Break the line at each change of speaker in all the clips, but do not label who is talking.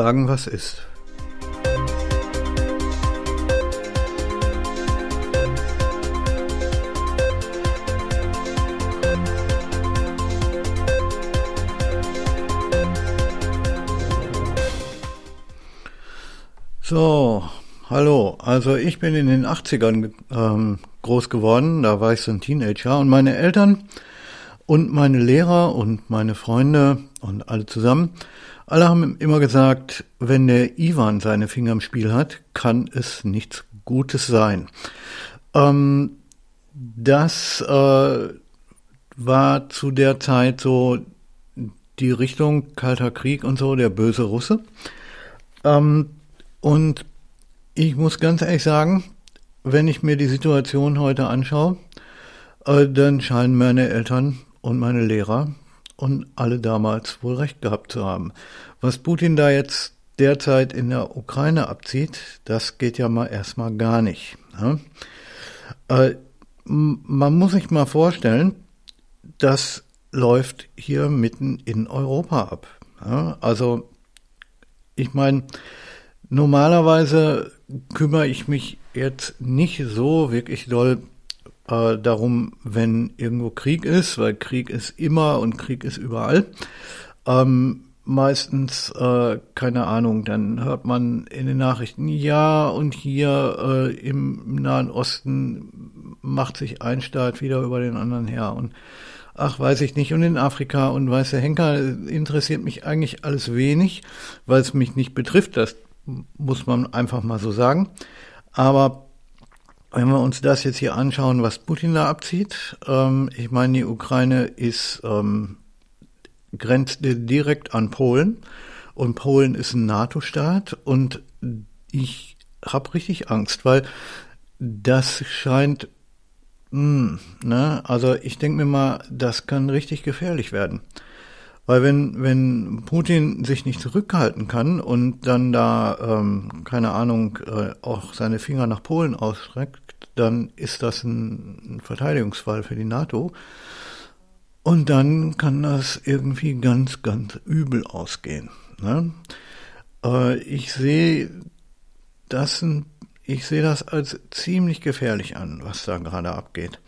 sagen, was ist. So, hallo. Also ich bin in den 80ern ähm, groß geworden, da war ich so ein Teenager und meine Eltern und meine Lehrer und meine Freunde und alle zusammen, alle haben immer gesagt, wenn der Ivan seine Finger im Spiel hat, kann es nichts Gutes sein. Ähm, das äh, war zu der Zeit so die Richtung Kalter Krieg und so, der böse Russe. Ähm, und ich muss ganz ehrlich sagen, wenn ich mir die Situation heute anschaue, äh, dann scheinen meine Eltern und meine Lehrer und alle damals wohl recht gehabt zu haben. Was Putin da jetzt derzeit in der Ukraine abzieht, das geht ja mal erstmal gar nicht. Ne? Äh, man muss sich mal vorstellen, das läuft hier mitten in Europa ab. Ja? Also ich meine, Normalerweise kümmere ich mich jetzt nicht so wirklich doll äh, darum, wenn irgendwo Krieg ist, weil Krieg ist immer und Krieg ist überall. Ähm, meistens, äh, keine Ahnung, dann hört man in den Nachrichten, ja, und hier äh, im Nahen Osten macht sich ein Staat wieder über den anderen her und ach, weiß ich nicht, und in Afrika und weiße Henker interessiert mich eigentlich alles wenig, weil es mich nicht betrifft, dass muss man einfach mal so sagen. Aber wenn wir uns das jetzt hier anschauen, was Putin da abzieht, ähm, ich meine, die Ukraine ist ähm, grenzt direkt an Polen und Polen ist ein NATO-Staat und ich habe richtig Angst, weil das scheint, mh, hm, ne, also ich denke mir mal, das kann richtig gefährlich werden. Weil wenn, wenn Putin sich nicht zurückhalten kann und dann da, ähm, keine Ahnung, äh, auch seine Finger nach Polen ausstreckt, dann ist das ein, ein Verteidigungsfall für die NATO. Und dann kann das irgendwie ganz, ganz übel ausgehen. Ne? Äh, ich sehe das, ich das als ziemlich gefährlich an, was da gerade abgeht.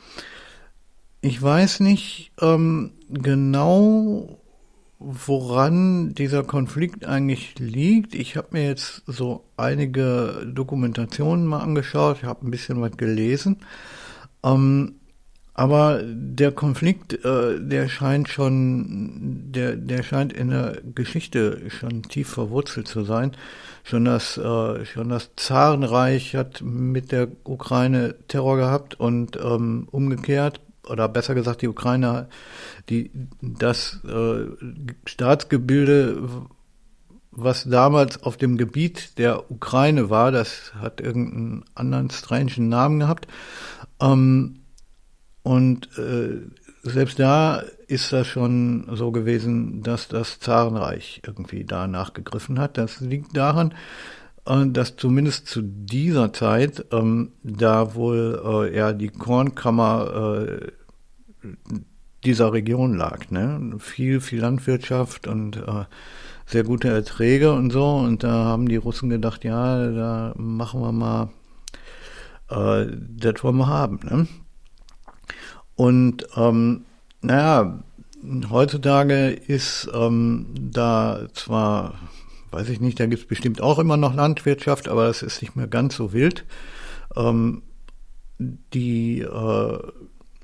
Ich weiß nicht ähm, genau, woran dieser Konflikt eigentlich liegt. Ich habe mir jetzt so einige Dokumentationen mal angeschaut, ich habe ein bisschen was gelesen. Ähm, aber der Konflikt, äh, der scheint schon, der, der scheint in der Geschichte schon tief verwurzelt zu sein. Schon das, äh, schon das Zarenreich hat mit der Ukraine Terror gehabt und ähm, umgekehrt oder besser gesagt die Ukrainer, die das äh, Staatsgebilde, was damals auf dem Gebiet der Ukraine war, das hat irgendeinen anderen strangen Namen gehabt. Ähm, und äh, selbst da ist das schon so gewesen, dass das Zarenreich irgendwie da nachgegriffen hat. Das liegt daran, dass zumindest zu dieser Zeit ähm, da wohl äh, ja die Kornkammer äh, dieser Region lag. Ne? Viel, viel Landwirtschaft und äh, sehr gute Erträge und so. Und da haben die Russen gedacht, ja, da machen wir mal, äh, das wollen wir haben. Ne? Und ähm, naja, heutzutage ist ähm, da zwar weiß ich nicht, da gibt es bestimmt auch immer noch Landwirtschaft, aber es ist nicht mehr ganz so wild. Ähm, die äh,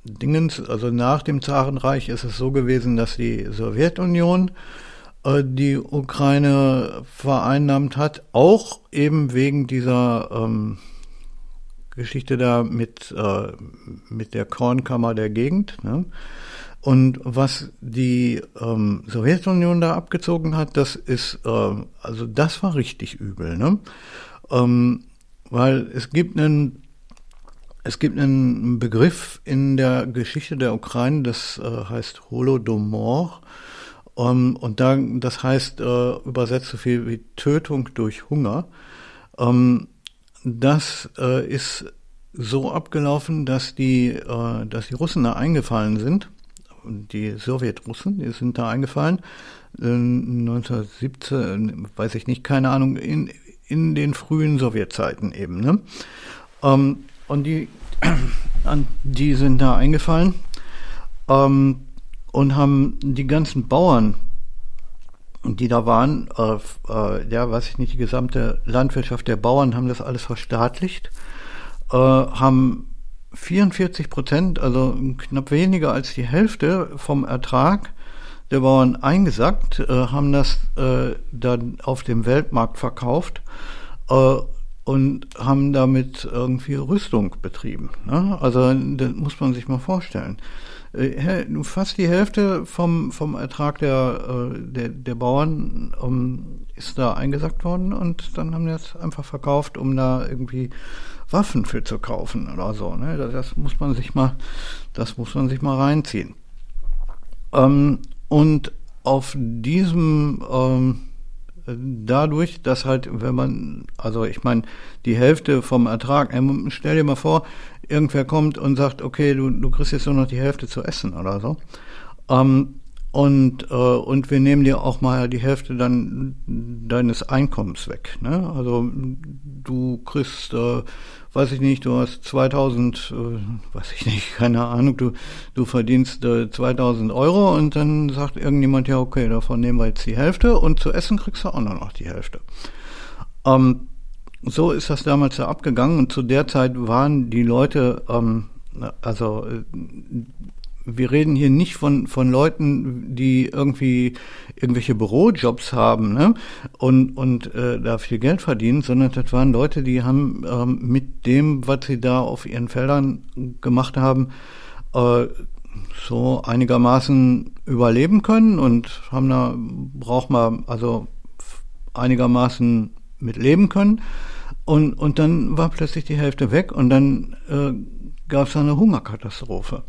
Dingens, also nach dem Zarenreich ist es so gewesen, dass die Sowjetunion äh, die Ukraine vereinnahmt hat, auch eben wegen dieser ähm, Geschichte da mit, äh, mit der Kornkammer der Gegend. Ne? Und was die ähm, Sowjetunion da abgezogen hat, das ist, äh, also das war richtig übel, ne? Ähm, weil es gibt einen, es gibt einen Begriff in der Geschichte der Ukraine, das äh, heißt Holodomor. Ähm, und da, das heißt äh, übersetzt so viel wie Tötung durch Hunger. Ähm, das äh, ist so abgelaufen, dass die, äh, dass die Russen da eingefallen sind die Sowjetrussen, die sind da eingefallen, 1917, weiß ich nicht, keine Ahnung, in, in den frühen Sowjetzeiten eben. Ne? Ähm, und die, die sind da eingefallen ähm, und haben die ganzen Bauern, die da waren, äh, äh, ja, weiß ich nicht, die gesamte Landwirtschaft der Bauern haben das alles verstaatlicht, äh, haben 44 Prozent, also knapp weniger als die Hälfte vom Ertrag der Bauern eingesackt, äh, haben das äh, dann auf dem Weltmarkt verkauft äh, und haben damit irgendwie Rüstung betrieben. Ne? Also das muss man sich mal vorstellen. Äh, fast die Hälfte vom, vom Ertrag der, äh, der, der Bauern um, ist da eingesackt worden und dann haben die das einfach verkauft, um da irgendwie Waffen für zu kaufen oder so. Ne? Das, das muss man sich mal, das muss man sich mal reinziehen. Ähm, und auf diesem, ähm, dadurch, dass halt, wenn man, also ich meine, die Hälfte vom Ertrag, stell dir mal vor, irgendwer kommt und sagt, okay, du, du kriegst jetzt nur noch die Hälfte zu essen oder so. Ähm, und, äh, und wir nehmen dir auch mal die Hälfte dann deines Einkommens weg. Ne? Also du kriegst, äh, weiß ich nicht, du hast 2000, äh, weiß ich nicht, keine Ahnung, du, du verdienst äh, 2000 Euro und dann sagt irgendjemand, ja okay, davon nehmen wir jetzt die Hälfte und zu essen kriegst du auch noch die Hälfte. Ähm, so ist das damals da abgegangen und zu der Zeit waren die Leute, ähm, also äh, wir reden hier nicht von, von Leuten, die irgendwie irgendwelche Bürojobs haben ne? und, und äh, da viel Geld verdienen, sondern das waren Leute, die haben ähm, mit dem, was sie da auf ihren Feldern gemacht haben, äh, so einigermaßen überleben können und haben da, braucht man also einigermaßen mit leben können. Und, und dann war plötzlich die Hälfte weg und dann äh, gab es eine Hungerkatastrophe.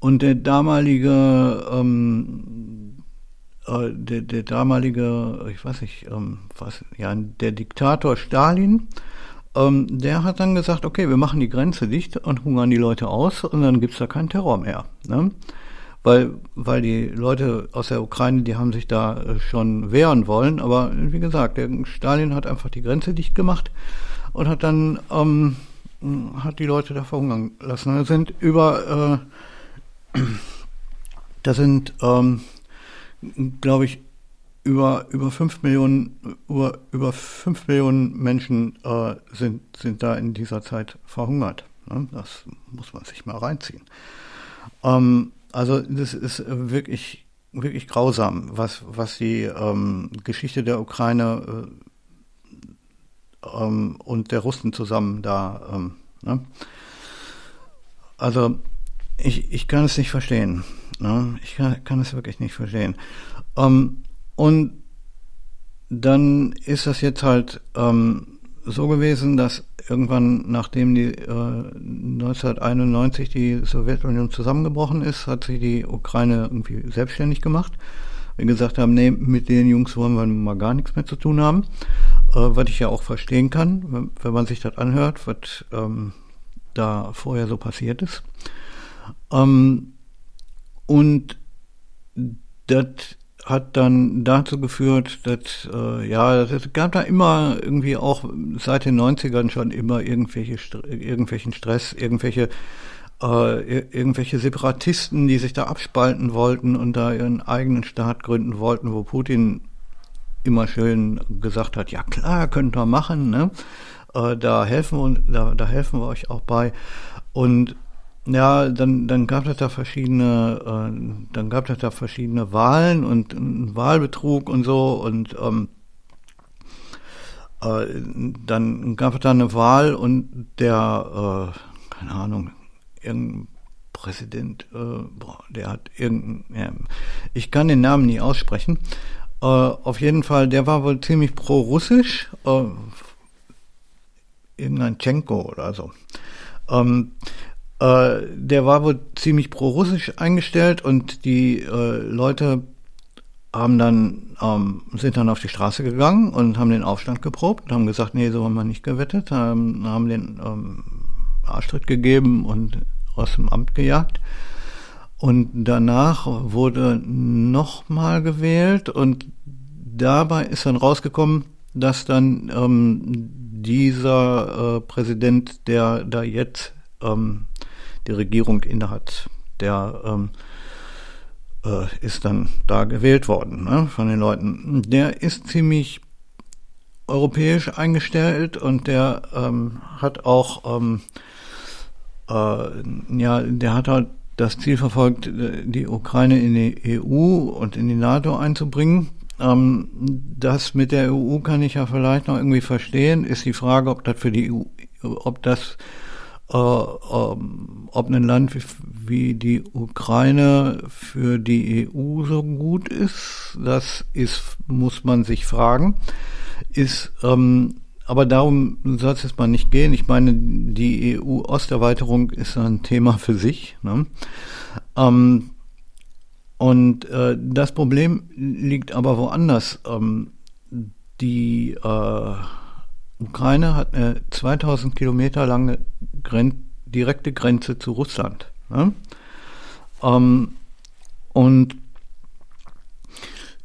Und der damalige, ähm, äh, der, der damalige, ich weiß nicht, ähm, was, ja, der Diktator Stalin, ähm, der hat dann gesagt, okay, wir machen die Grenze dicht und hungern die Leute aus und dann gibt's da keinen Terror mehr. Ne? Weil, weil die Leute aus der Ukraine, die haben sich da äh, schon wehren wollen, aber wie gesagt, der Stalin hat einfach die Grenze dicht gemacht und hat dann ähm, hat die Leute da verhungern lassen. Da sind über äh, da sind, ähm, glaube ich, über, über fünf Millionen, über, über fünf Millionen Menschen äh, sind, sind da in dieser Zeit verhungert. Ne? Das muss man sich mal reinziehen. Ähm, also das ist wirklich, wirklich grausam, was, was die ähm, Geschichte der Ukraine äh, ähm, und der Russen zusammen da. Ähm, ne? Also ich, ich kann es nicht verstehen. Ne? Ich kann, kann es wirklich nicht verstehen. Ähm, und dann ist das jetzt halt ähm, so gewesen, dass irgendwann, nachdem die äh, 1991 die Sowjetunion zusammengebrochen ist, hat sich die Ukraine irgendwie selbstständig gemacht. Wir gesagt haben, nee, mit den Jungs wollen wir mal gar nichts mehr zu tun haben. Äh, was ich ja auch verstehen kann, wenn, wenn man sich das anhört, was ähm, da vorher so passiert ist. Ähm, und das hat dann dazu geführt, dass, äh, ja, es gab da immer irgendwie auch seit den 90ern schon immer irgendwelche, irgendwelchen Stress, irgendwelche, äh, irgendwelche Separatisten, die sich da abspalten wollten und da ihren eigenen Staat gründen wollten, wo Putin immer schön gesagt hat, ja klar, könnt ihr machen, ne? Äh, da helfen wir, da, da helfen wir euch auch bei. Und ja, dann, dann gab es da verschiedene, äh, dann gab es da verschiedene Wahlen und, und Wahlbetrug und so und ähm, äh, dann gab es da eine Wahl und der, äh, keine Ahnung, irgendein Präsident, äh, boah, der hat irgendein, ich kann den Namen nie aussprechen. Äh, auf jeden Fall, der war wohl ziemlich pro-russisch, äh, irgendein Tschenko oder so. Ähm, äh, der war wohl ziemlich pro-russisch eingestellt und die äh, Leute haben dann, ähm, sind dann auf die Straße gegangen und haben den Aufstand geprobt und haben gesagt, nee, so haben wir nicht gewettet, haben, haben den ähm, Arschtritt gegeben und aus dem Amt gejagt. Und danach wurde nochmal gewählt und dabei ist dann rausgekommen, dass dann ähm, dieser äh, Präsident, der da jetzt ähm, die Regierung innehat, der ähm, äh, ist dann da gewählt worden ne, von den Leuten. Der ist ziemlich europäisch eingestellt und der ähm, hat auch ähm, äh, ja, der hat halt das Ziel verfolgt, die Ukraine in die EU und in die NATO einzubringen. Ähm, das mit der EU kann ich ja vielleicht noch irgendwie verstehen. Ist die Frage, ob das für die EU, ob das, ob ein Land wie, die Ukraine für die EU so gut ist. Das ist, muss man sich fragen. Ist ähm, aber darum soll es jetzt mal nicht gehen. Ich meine, die EU-Osterweiterung ist ein Thema für sich. Ne? Ähm, und äh, das Problem liegt aber woanders. Ähm, die äh, Ukraine hat eine 2000 Kilometer lange Gren direkte Grenze zu Russland. Ne? Ähm, und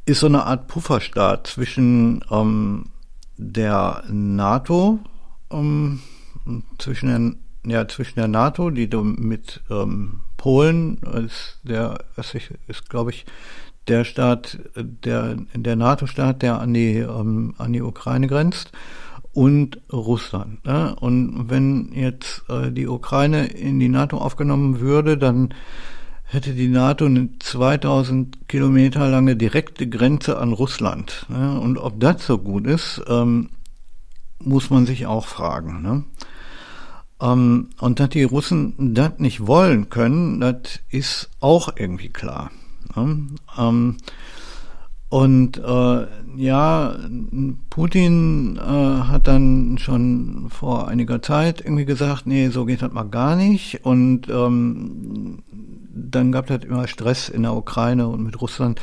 ist so eine Art Pufferstaat zwischen ähm, der NATO, ähm, zwischen der, ja, zwischen der NATO, die mit ähm, Polen ist der, ist, glaube ich, der Staat, der, der NATO-Staat, der an die, ähm, an die Ukraine grenzt und Russland. Ne? Und wenn jetzt äh, die Ukraine in die NATO aufgenommen würde, dann hätte die NATO eine 2000 Kilometer lange direkte Grenze an Russland. Ne? Und ob das so gut ist, ähm, muss man sich auch fragen. Ne? Ähm, und dass die Russen das nicht wollen können, das ist auch irgendwie klar. Ne? Ähm, und äh, ja, Putin äh, hat dann schon vor einiger Zeit irgendwie gesagt, nee, so geht das mal gar nicht. Und ähm, dann gab es halt immer Stress in der Ukraine und mit Russland.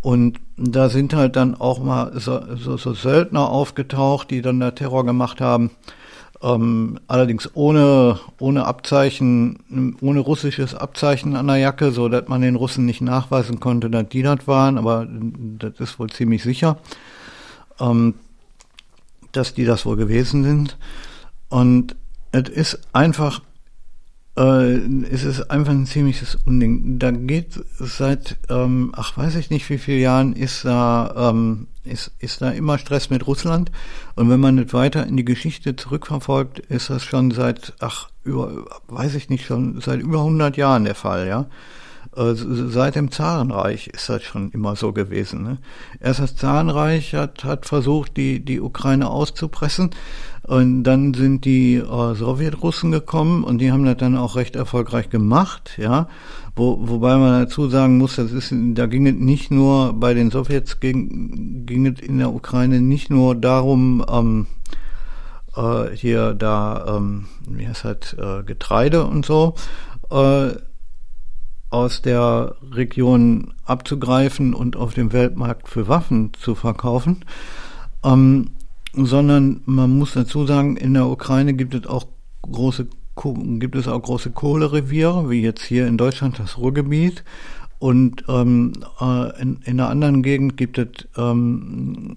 Und da sind halt dann auch mal so, so, so Söldner aufgetaucht, die dann da Terror gemacht haben. Ähm, allerdings ohne, ohne Abzeichen, ohne russisches Abzeichen an der Jacke, so dass man den Russen nicht nachweisen konnte, dass die das waren, aber das ist wohl ziemlich sicher, ähm, dass die das wohl gewesen sind. Und es ist einfach äh, es ist einfach ein ziemliches Unding. Da geht seit, ähm, ach weiß ich nicht wie viele Jahren, ist da, ähm, ist, ist da immer Stress mit Russland. Und wenn man nicht weiter in die Geschichte zurückverfolgt, ist das schon seit, ach, über, weiß ich nicht, schon seit über 100 Jahren der Fall, ja. Äh, seit dem Zarenreich ist das schon immer so gewesen. Ne? Erst das Zarenreich hat, hat versucht, die, die Ukraine auszupressen. Und dann sind die äh, Sowjetrussen gekommen und die haben das dann auch recht erfolgreich gemacht, ja. Wo, wobei man dazu sagen muss, das ist, da ging es nicht nur bei den Sowjets ging, ging es in der Ukraine nicht nur darum, ähm, äh, hier da, ähm, wie heißt das, äh, Getreide und so, äh, aus der Region abzugreifen und auf dem Weltmarkt für Waffen zu verkaufen, ähm, sondern man muss dazu sagen, in der Ukraine gibt es auch große gibt es auch große Kohlereviere, wie jetzt hier in Deutschland das Ruhrgebiet. Und ähm, äh, in, in einer anderen Gegend gibt es ähm,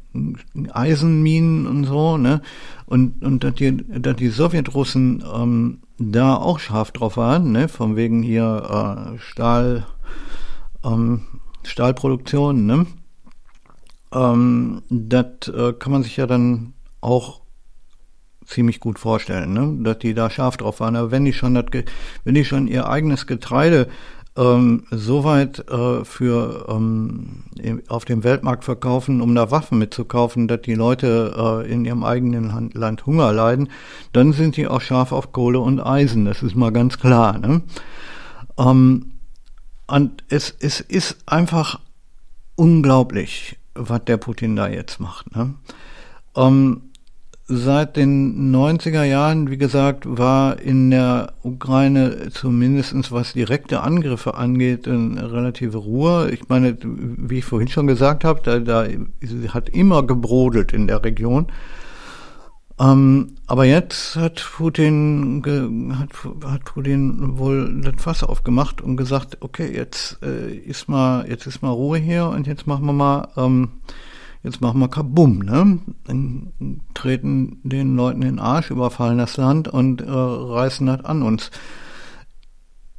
Eisenminen und so, ne? Und, und dass die, dass die Sowjetrussen ähm, da auch scharf drauf waren, ne? Von wegen hier äh, Stahl, ähm, Stahlproduktion, ne? Ähm, das äh, kann man sich ja dann auch ziemlich gut vorstellen, ne? dass die da scharf drauf waren. Aber wenn die schon, das, wenn die schon ihr eigenes Getreide ähm, so weit äh, für ähm, auf dem Weltmarkt verkaufen, um da Waffen mitzukaufen, dass die Leute äh, in ihrem eigenen Land Hunger leiden, dann sind die auch scharf auf Kohle und Eisen. Das ist mal ganz klar. Ne? Ähm, und es, es ist einfach unglaublich, was der Putin da jetzt macht. Ne? Ähm, seit den 90er Jahren, wie gesagt, war in der Ukraine zumindestens was direkte Angriffe angeht, eine relative Ruhe. Ich meine, wie ich vorhin schon gesagt habe, da, da hat immer gebrodelt in der Region. Ähm, aber jetzt hat Putin, ge, hat, hat Putin wohl das Fass aufgemacht und gesagt, okay, jetzt äh, ist mal, jetzt ist mal Ruhe hier und jetzt machen wir mal, ähm, jetzt machen wir Kabum, ne? Dann treten den Leuten den Arsch, überfallen das Land und äh, reißen das an uns.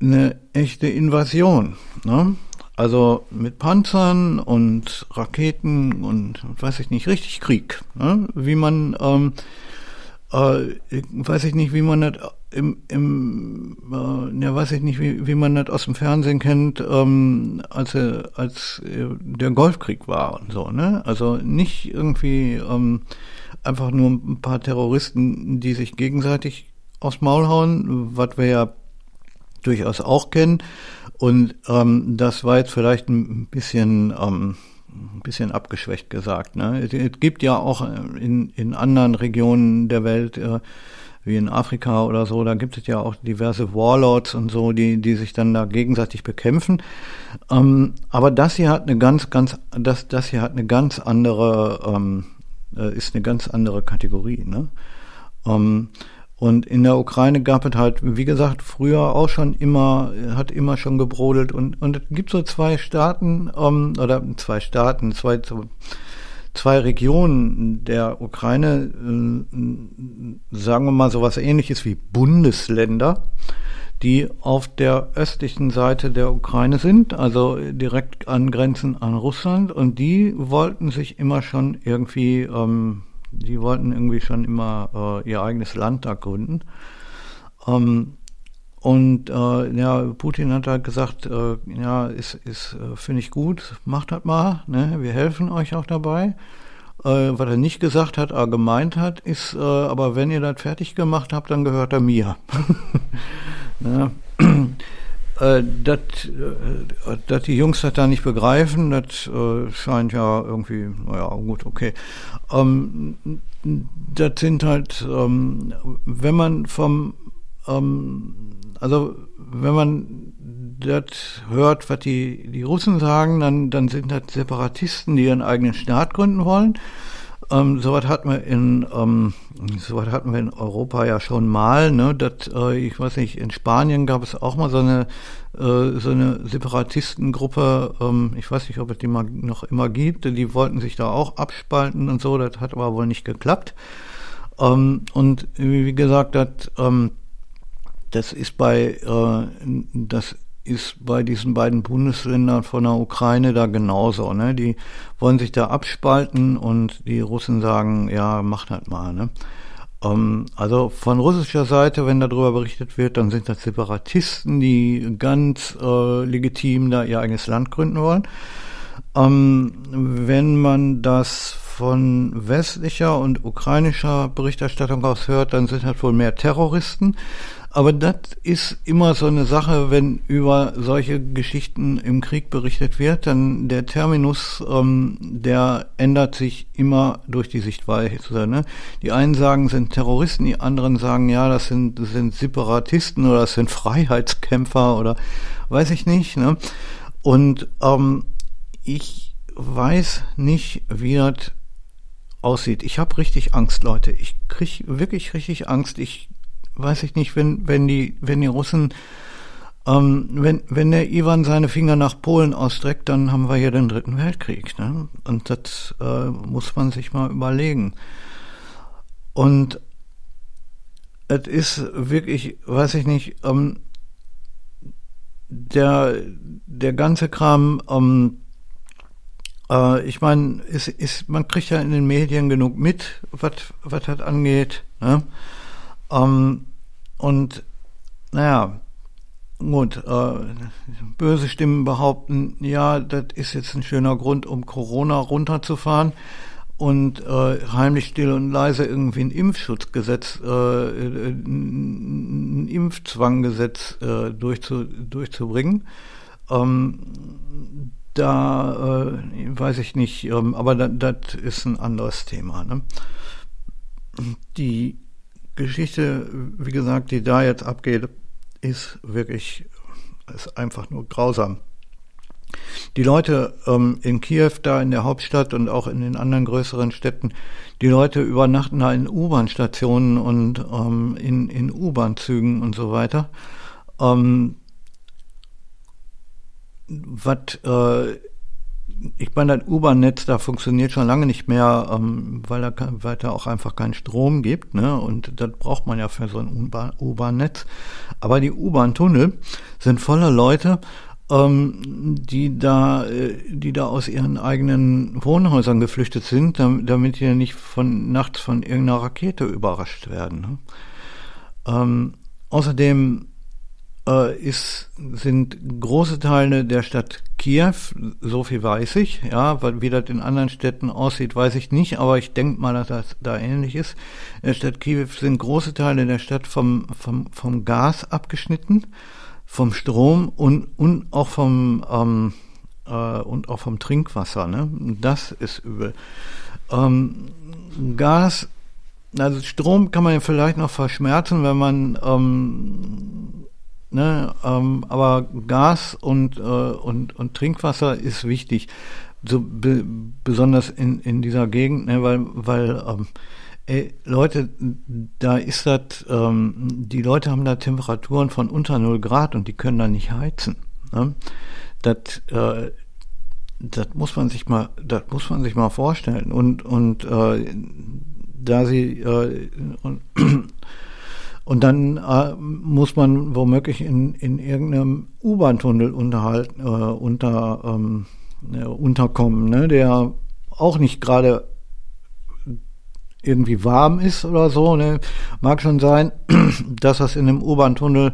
Eine echte Invasion, ne? Also mit Panzern und Raketen und weiß ich nicht, richtig Krieg. Ne? Wie man, ähm, äh, weiß ich nicht, wie man das im, im äh, ja, weiß ich nicht, wie, wie man das aus dem Fernsehen kennt, ähm, als, als der Golfkrieg war und so, ne? Also nicht irgendwie ähm, einfach nur ein paar Terroristen, die sich gegenseitig aufs Maul hauen, was wir ja durchaus auch kennen, und ähm, das war jetzt vielleicht ein bisschen, ähm, ein bisschen abgeschwächt gesagt. Ne? Es, es gibt ja auch in, in anderen Regionen der Welt, äh, wie in Afrika oder so, da gibt es ja auch diverse Warlords und so, die, die sich dann da gegenseitig bekämpfen. Ähm, aber das hier hat eine ganz, ganz, das, das hier hat eine ganz andere, ähm, äh, ist eine ganz andere Kategorie. Ne? Ähm, und in der Ukraine gab es halt, wie gesagt, früher auch schon immer, hat immer schon gebrodelt. Und, und es gibt so zwei Staaten, ähm, oder zwei Staaten, zwei, zwei Regionen der Ukraine, äh, sagen wir mal so was ähnliches wie Bundesländer, die auf der östlichen Seite der Ukraine sind, also direkt angrenzen an Russland. Und die wollten sich immer schon irgendwie, ähm, die wollten irgendwie schon immer äh, ihr eigenes Land da gründen. Ähm, und äh, ja, Putin hat halt gesagt, äh, ja, ist, ist äh, finde ich gut, macht das mal, ne? wir helfen euch auch dabei. Äh, was er nicht gesagt hat, aber gemeint hat, ist, äh, aber wenn ihr das fertig gemacht habt, dann gehört er mir. ja. Äh, dass äh, die Jungs das da nicht begreifen, das äh, scheint ja irgendwie, naja, gut, okay. Ähm, das sind halt, ähm, wenn man vom, ähm, also wenn man das hört, was die, die Russen sagen, dann, dann sind das Separatisten, die ihren eigenen Staat gründen wollen. Ähm, Soweit hatten wir in ähm, soweit hatten wir in Europa ja schon mal. Ne, dat, äh, ich weiß nicht, in Spanien gab es auch mal so eine äh, so eine Separatistengruppe. Ähm, ich weiß nicht, ob es die mal noch immer gibt. Die wollten sich da auch abspalten und so. Das hat aber wohl nicht geklappt. Ähm, und wie gesagt, das ähm, das ist bei äh, das ist bei diesen beiden Bundesländern von der Ukraine da genauso. Ne? Die wollen sich da abspalten und die Russen sagen, ja, macht halt mal. Ne? Ähm, also von russischer Seite, wenn darüber berichtet wird, dann sind das Separatisten, die ganz äh, legitim da ihr eigenes Land gründen wollen. Ähm, wenn man das von westlicher und ukrainischer Berichterstattung aus hört, dann sind das wohl mehr Terroristen. Aber das ist immer so eine Sache, wenn über solche Geschichten im Krieg berichtet wird, dann der Terminus, ähm, der ändert sich immer durch die Sichtweise. Ne? Die einen sagen, sind Terroristen, die anderen sagen, ja, das sind, das sind Separatisten oder das sind Freiheitskämpfer oder weiß ich nicht. Ne? Und ähm, ich weiß nicht, wie das aussieht. Ich habe richtig Angst, Leute. Ich krieg wirklich richtig Angst. Ich weiß ich nicht, wenn, wenn die, wenn die Russen, ähm, wenn, wenn der Ivan seine Finger nach Polen ausstreckt, dann haben wir hier den dritten Weltkrieg, ne? Und das äh, muss man sich mal überlegen. Und es ist wirklich, weiß ich nicht, ähm, der, der ganze Kram, ähm, äh, ich meine, ist, ist, man kriegt ja in den Medien genug mit, was was das angeht. Ne? Ähm, und naja, gut, äh, böse Stimmen behaupten, ja, das ist jetzt ein schöner Grund, um Corona runterzufahren und äh, heimlich still und leise irgendwie ein Impfschutzgesetz, äh, ein Impfzwanggesetz äh, durchzu, durchzubringen. Ähm, da äh, weiß ich nicht, ähm, aber das ist ein anderes Thema. Ne? Die Geschichte, wie gesagt, die da jetzt abgeht, ist wirklich, ist einfach nur grausam. die Leute ähm, in Kiew, da in der Hauptstadt und auch in den anderen größeren Städten, die Leute übernachten da in U-Bahn-Stationen und ähm, in, in U-Bahn-Zügen und so weiter. Ähm, was äh, ich meine, das U-Bahn-Netz da funktioniert schon lange nicht mehr, ähm, weil, da, weil da auch einfach keinen Strom gibt. Ne? Und das braucht man ja für so ein U-Bahn-Netz. Aber die U-Bahn-Tunnel sind voller Leute, ähm, die da, äh, die da aus ihren eigenen Wohnhäusern geflüchtet sind, damit, damit die nicht von nachts von irgendeiner Rakete überrascht werden. Ne? Ähm, außerdem äh, ist, sind große Teile der Stadt Kiew, so viel weiß ich, ja, wie das in anderen Städten aussieht, weiß ich nicht, aber ich denke mal, dass das da ähnlich ist. In der Stadt Kiew sind große Teile der Stadt vom, vom, vom Gas abgeschnitten vom Strom und, und auch vom ähm, äh, und auch vom Trinkwasser. Ne? Das ist übel. Ähm, Gas, also Strom kann man ja vielleicht noch verschmerzen, wenn man ähm, ne, ähm, aber Gas und, äh, und, und Trinkwasser ist wichtig. So be, besonders in, in dieser Gegend, ne, weil, weil ähm, Ey, Leute, da ist das, ähm, die Leute haben da Temperaturen von unter 0 Grad und die können da nicht heizen. Ne? Das, äh, das muss man sich mal, das muss man sich mal vorstellen. Und, und äh, da sie äh, und, und dann äh, muss man womöglich in, in irgendeinem U-Bahn-Tunnel unterhalten, äh, unter, ähm, äh, unterkommen, ne, der auch nicht gerade irgendwie warm ist oder so. Ne? Mag schon sein, dass das in dem U-Bahn-Tunnel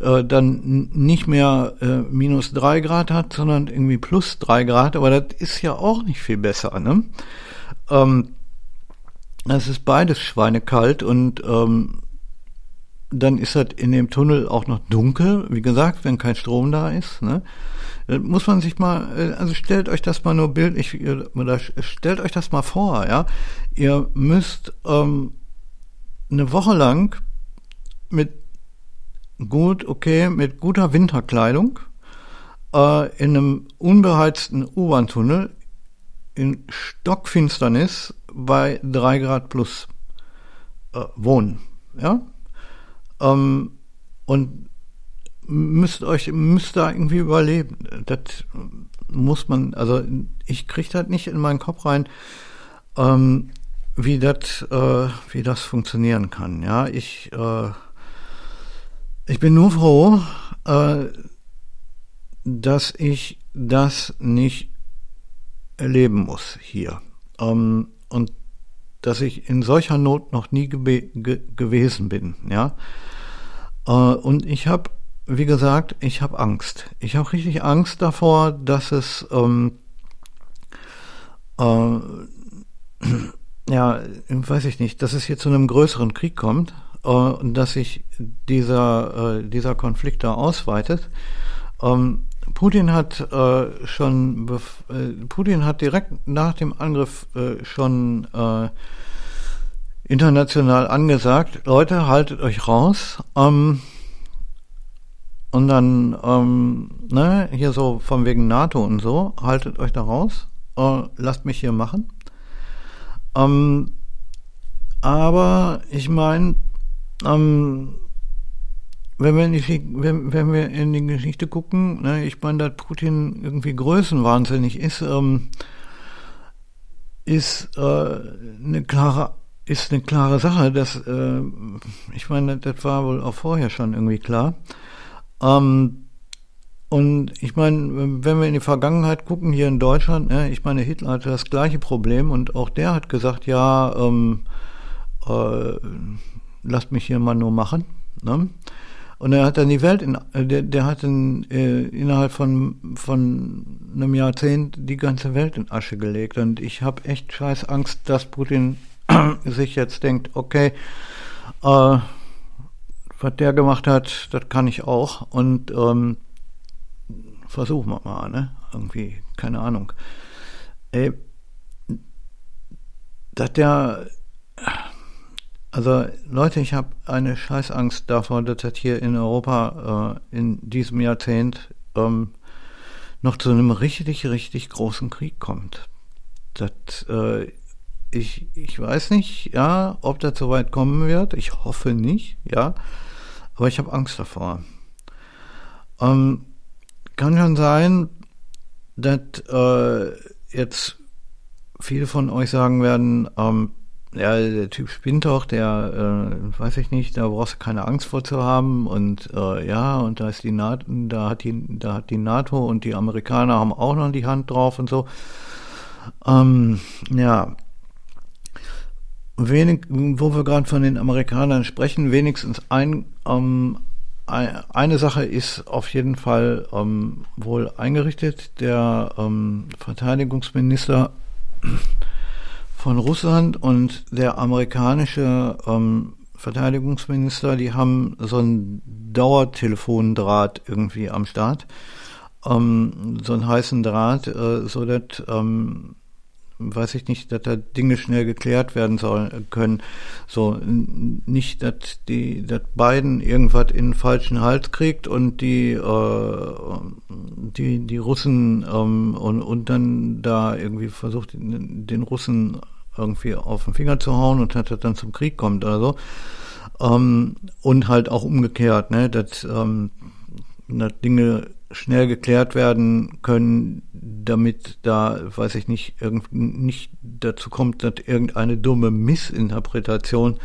äh, dann nicht mehr äh, minus drei Grad hat, sondern irgendwie plus drei Grad. Aber das ist ja auch nicht viel besser. Ne? Ähm, das ist beides schweinekalt und ähm, dann ist das in dem Tunnel auch noch dunkel, wie gesagt, wenn kein Strom da ist. Ne? Muss man sich mal, äh, also stellt euch das mal nur bildlich, äh, oder stellt euch das mal vor, ja. Ihr müsst ähm, eine Woche lang mit gut, okay, mit guter Winterkleidung äh, in einem unbeheizten U-Bahn-Tunnel in Stockfinsternis bei drei Grad plus äh, wohnen, ja. Ähm, und müsst euch, müsst da irgendwie überleben. Das muss man, also ich kriege das nicht in meinen Kopf rein, ähm, wie das, äh, wie das funktionieren kann. Ja, ich, äh, ich bin nur froh, äh, dass ich das nicht erleben muss hier. Ähm, und dass ich in solcher Not noch nie ge ge gewesen bin, ja. Äh, und ich habe wie gesagt, ich habe Angst. Ich habe richtig Angst davor, dass es ähm, äh, ja, weiß ich nicht, dass es hier zu einem größeren Krieg kommt äh, und dass sich dieser äh, dieser Konflikt da ausweitet. Ähm, Putin hat äh, schon äh, Putin hat direkt nach dem Angriff äh, schon äh, international angesagt, Leute, haltet euch raus. Ähm, und dann, ähm, ne, hier so von wegen NATO und so, haltet euch da raus, äh, lasst mich hier machen. Ähm, aber ich meine, ähm, wenn wir, in die, wenn, wenn wir in die Geschichte gucken, ne, ich meine, dass Putin irgendwie größenwahnsinnig ist, ähm, ist äh, eine klare ist eine klare Sache, dass äh, ich meine, das war wohl auch vorher schon irgendwie klar. Ähm, und ich meine, wenn wir in die Vergangenheit gucken, hier in Deutschland, ne, ich meine, Hitler hatte das gleiche Problem und auch der hat gesagt, ja, ähm, äh, lasst mich hier mal nur machen. Ne? Und er hat dann die Welt, in, äh, der, der hat in, äh, innerhalb von, von einem Jahrzehnt die ganze Welt in Asche gelegt. Und ich habe echt scheiß Angst, dass Putin sich jetzt denkt, okay, äh, was der gemacht hat, das kann ich auch. Und ähm, versuchen wir mal, ne? Irgendwie, keine Ahnung. Ey, dass der, also Leute, ich habe eine Scheißangst davor, dass das hier in Europa äh, in diesem Jahrzehnt ähm, noch zu einem richtig, richtig großen Krieg kommt. Das, äh, ich, ich weiß nicht, ja, ob das so weit kommen wird. Ich hoffe nicht, ja. Aber ich habe Angst davor. Ähm, kann schon sein, dass äh, jetzt viele von euch sagen werden, ähm, ja, der Typ spinnt doch, der, äh, weiß ich nicht, da brauchst du keine Angst vor zu haben und äh, ja, und da ist die NATO, da hat die, da hat die NATO und die Amerikaner haben auch noch die Hand drauf und so. Ähm, ja, wenig, wo wir gerade von den Amerikanern sprechen, wenigstens ein, ähm, eine Sache ist auf jeden Fall ähm, wohl eingerichtet. Der ähm, Verteidigungsminister von Russland und der amerikanische ähm, Verteidigungsminister, die haben so ein Dauertelefondraht irgendwie am Start, ähm, so einen heißen Draht, äh, so dass ähm, weiß ich nicht, dass da Dinge schnell geklärt werden sollen können. So nicht, dass die, dass Biden irgendwas in den falschen Hals kriegt und die äh, die die Russen ähm, und und dann da irgendwie versucht den Russen irgendwie auf den Finger zu hauen und dass das dann zum Krieg kommt oder so. Ähm, und halt auch umgekehrt, ne, dass, ähm, dass Dinge schnell geklärt werden können, damit da, weiß ich nicht, irgend, nicht dazu kommt, dass irgendeine dumme Missinterpretation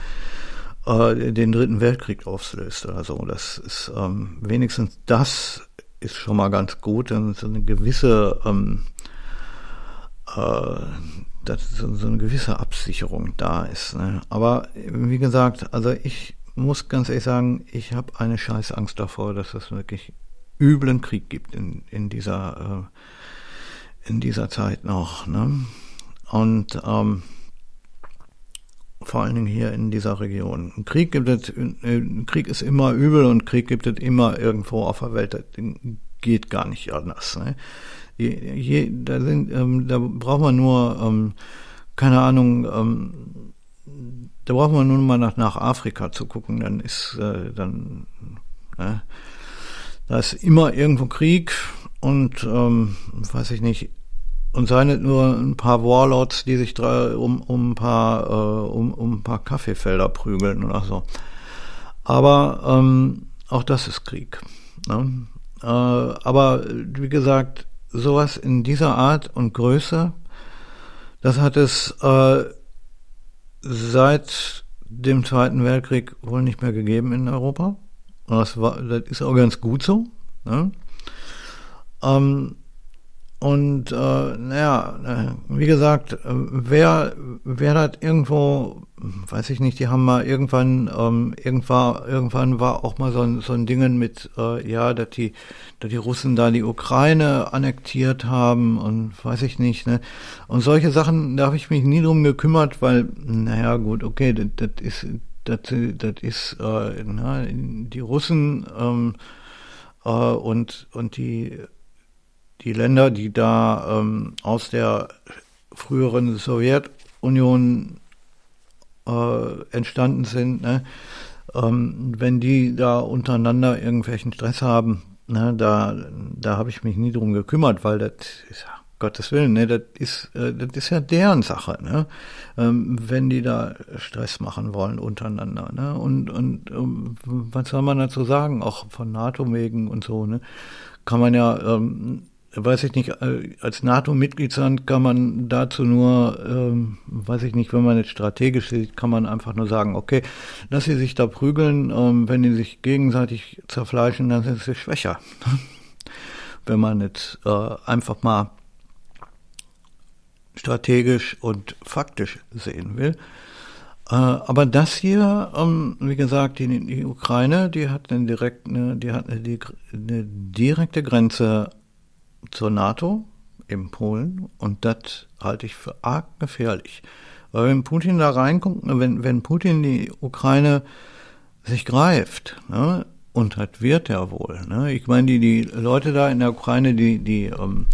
äh, den Dritten Weltkrieg auslöst. Also das ist ähm, wenigstens das ist schon mal ganz gut, dann so eine gewisse ähm, äh, dass so, eine gewisse Absicherung da ist. Ne? Aber wie gesagt, also ich muss ganz ehrlich sagen, ich habe eine scheiß Angst davor, dass es wirklich üblen Krieg gibt in, in dieser äh, in dieser Zeit noch. Ne? Und ähm, vor allen Dingen hier in dieser Region. Krieg gibt es, äh, Krieg ist immer übel und Krieg gibt es immer irgendwo auf der Welt. Das geht gar nicht anders. Ne? Je, da, sind, ähm, da braucht man nur, ähm, keine Ahnung, ähm, da braucht man nur mal nach, nach Afrika zu gucken, dann ist äh, dann ne? Da ist immer irgendwo Krieg und ähm, weiß ich nicht, und seien nicht nur ein paar Warlords, die sich um, um ein paar äh, um, um ein paar Kaffeefelder prügeln oder so. Aber ähm, auch das ist Krieg. Ne? Äh, aber wie gesagt, sowas in dieser Art und Größe, das hat es äh, seit dem Zweiten Weltkrieg wohl nicht mehr gegeben in Europa. Das, war, das ist auch ganz gut so. Ne? Ähm, und äh, naja, äh, wie gesagt, äh, wer, wer das irgendwo, weiß ich nicht, die haben mal irgendwann, ähm, irgendwann, irgendwann war auch mal so ein, so ein Dingen mit, äh, ja, dass die, dass die Russen da die Ukraine annektiert haben und weiß ich nicht, ne? Und solche Sachen, da habe ich mich nie drum gekümmert, weil, naja, gut, okay, das, das ist das, das ist äh, na, die Russen ähm, äh, und und die die Länder, die da ähm, aus der früheren Sowjetunion äh, entstanden sind, ne, ähm, wenn die da untereinander irgendwelchen Stress haben, ne, da da habe ich mich nie drum gekümmert, weil das ist ja Gottes Willen, ne, das ist, äh, das ist ja deren Sache, ne, ähm, wenn die da Stress machen wollen untereinander, ne, und, und ähm, was soll man dazu sagen, auch von NATO wegen und so, ne, kann man ja, ähm, weiß ich nicht, als NATO-Mitgliedsland kann man dazu nur, ähm, weiß ich nicht, wenn man jetzt strategisch sieht, kann man einfach nur sagen, okay, dass sie sich da prügeln, ähm, wenn die sich gegenseitig zerfleischen, dann sind sie schwächer. wenn man jetzt äh, einfach mal strategisch und faktisch sehen will. Äh, aber das hier, ähm, wie gesagt, die, Ukraine, die hat eine direkte, die hat eine direkte Grenze zur NATO in Polen und das halte ich für arg gefährlich. Weil wenn Putin da reinkommt, wenn, wenn Putin die Ukraine sich greift, ne, und das wird er wohl. Ne? Ich meine, die, die Leute da in der Ukraine, die, die ähm,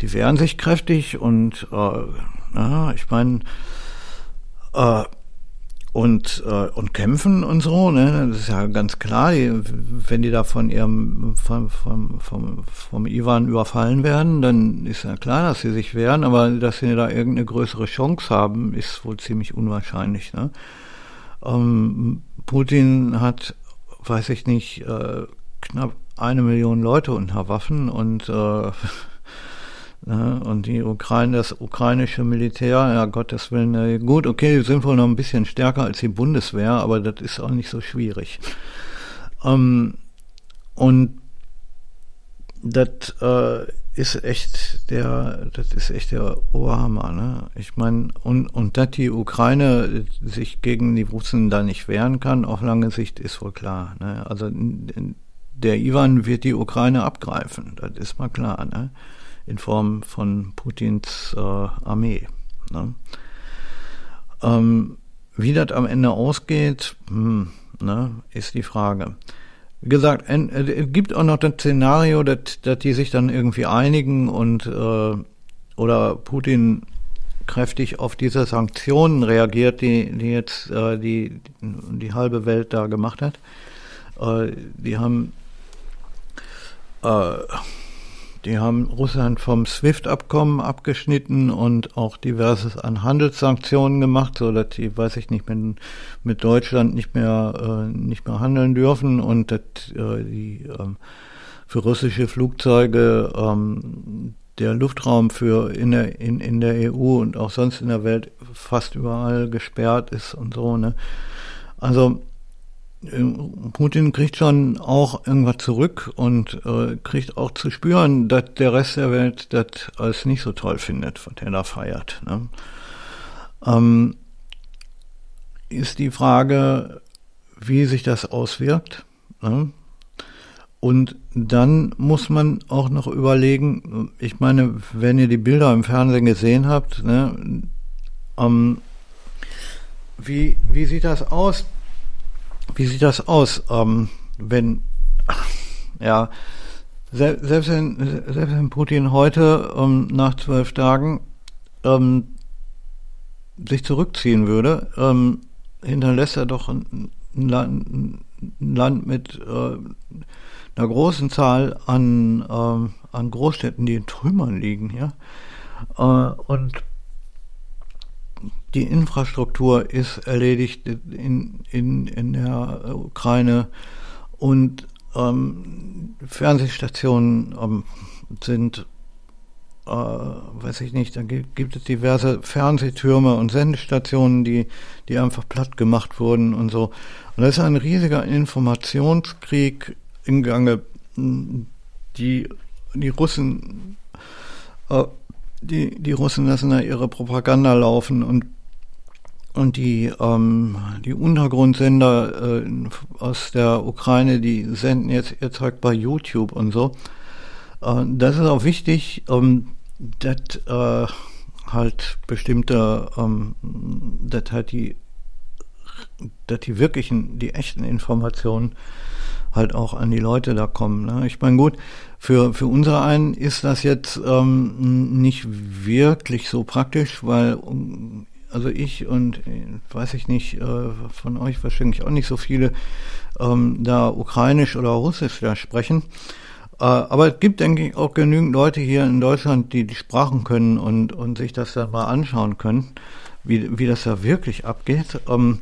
die wehren sich kräftig und äh, na, ich meine, äh, und, äh, und kämpfen und so, ne? Das ist ja ganz klar, die, wenn die da von ihrem vom, vom, vom, vom Ivan überfallen werden, dann ist ja klar, dass sie sich wehren, aber dass sie da irgendeine größere Chance haben, ist wohl ziemlich unwahrscheinlich. Ne? Ähm, Putin hat, weiß ich nicht, äh, knapp eine Million Leute unter Waffen und äh? Und die Ukraine, das ukrainische Militär, ja Gottes Willen, gut, okay, die sind wohl noch ein bisschen stärker als die Bundeswehr, aber das ist auch nicht so schwierig. Ähm, und das äh, ist echt der, das ist echt der Oberhammer, ne? Ich meine, und, und dass die Ukraine sich gegen die Russen da nicht wehren kann, auf lange Sicht ist wohl klar. Ne? Also der Ivan wird die Ukraine abgreifen, das ist mal klar, ne? In Form von Putins äh, Armee. Ne? Ähm, wie das am Ende ausgeht, hm, ne, ist die Frage. Wie gesagt, äh, es gibt auch noch das Szenario, dass, dass die sich dann irgendwie einigen und äh, oder Putin kräftig auf diese Sanktionen reagiert, die, die jetzt äh, die, die halbe Welt da gemacht hat. Äh, die haben äh, die haben Russland vom SWIFT-Abkommen abgeschnitten und auch diverses an Handelssanktionen gemacht, so dass die, weiß ich nicht, mit, mit Deutschland nicht mehr äh, nicht mehr handeln dürfen und dass äh, die äh, für russische Flugzeuge ähm, der Luftraum für in der in, in der EU und auch sonst in der Welt fast überall gesperrt ist und so ne. Also Putin kriegt schon auch irgendwas zurück und äh, kriegt auch zu spüren, dass der Rest der Welt das als nicht so toll findet, was er da feiert. Ne? Ähm, ist die Frage, wie sich das auswirkt. Ne? Und dann muss man auch noch überlegen, ich meine, wenn ihr die Bilder im Fernsehen gesehen habt, ne, ähm, wie, wie sieht das aus? Wie sieht das aus, ähm, wenn, ja, selbst wenn, selbst wenn Putin heute ähm, nach zwölf Tagen ähm, sich zurückziehen würde, ähm, hinterlässt er doch ein, Land, ein Land, mit äh, einer großen Zahl an, äh, an Großstädten, die in Trümmern liegen, ja. Äh, und die Infrastruktur ist erledigt in, in, in der Ukraine und ähm, Fernsehstationen ähm, sind, äh, weiß ich nicht, da gibt, es diverse Fernsehtürme und Sendestationen, die, die einfach platt gemacht wurden und so. Und das ist ein riesiger Informationskrieg im Gange, die, die Russen, äh, die, die Russen lassen da ihre Propaganda laufen und und die, ähm, die Untergrundsender äh, aus der Ukraine, die senden jetzt ihr Zeug bei YouTube und so. Äh, das ist auch wichtig, ähm, dass äh, halt bestimmte, ähm, dass halt die, dass die wirklichen, die echten Informationen halt auch an die Leute da kommen. Ne? Ich meine, gut, für, für unser einen ist das jetzt ähm, nicht wirklich so praktisch, weil also ich und äh, weiß ich nicht, äh, von euch wahrscheinlich auch nicht so viele ähm, da ukrainisch oder russisch da sprechen. Äh, aber es gibt, denke ich, auch genügend Leute hier in Deutschland, die die Sprachen können und, und sich das dann mal anschauen können, wie, wie das da wirklich abgeht. Ähm,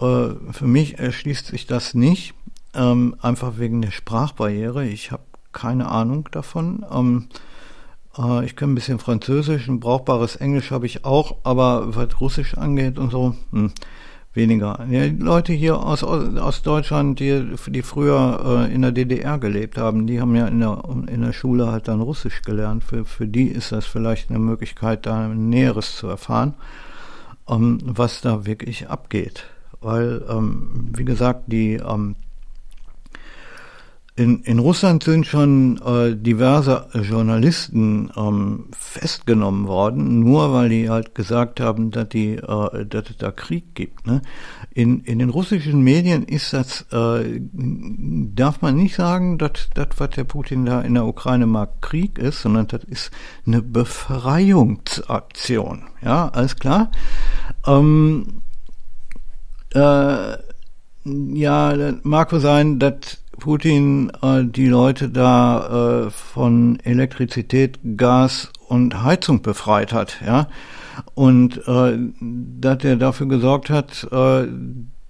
äh, für mich erschließt sich das nicht, ähm, einfach wegen der Sprachbarriere. Ich habe keine Ahnung davon. Ähm, äh, ich kann ein bisschen Französisch, ein brauchbares Englisch habe ich auch, aber was Russisch angeht und so, hm, weniger. Ja, Leute hier aus, aus Deutschland, die, die früher äh, in der DDR gelebt haben, die haben ja in der, in der Schule halt dann Russisch gelernt. Für, für die ist das vielleicht eine Möglichkeit, da Näheres zu erfahren, ähm, was da wirklich abgeht. Weil, ähm, wie gesagt, die ähm, in, in Russland sind schon äh, diverse Journalisten ähm, festgenommen worden, nur weil die halt gesagt haben, dass, die, äh, dass es da Krieg gibt. Ne? In, in den russischen Medien ist das, äh, darf man nicht sagen, dass das, was der Putin da in der Ukraine mag, Krieg ist, sondern das ist eine Befreiungsaktion. Ja, alles klar. Ähm, Äh, ja, das mag wohl sein, dass Putin äh, die Leute da äh, von Elektrizität, Gas und Heizung befreit hat, ja. Und äh, dass er dafür gesorgt hat, äh,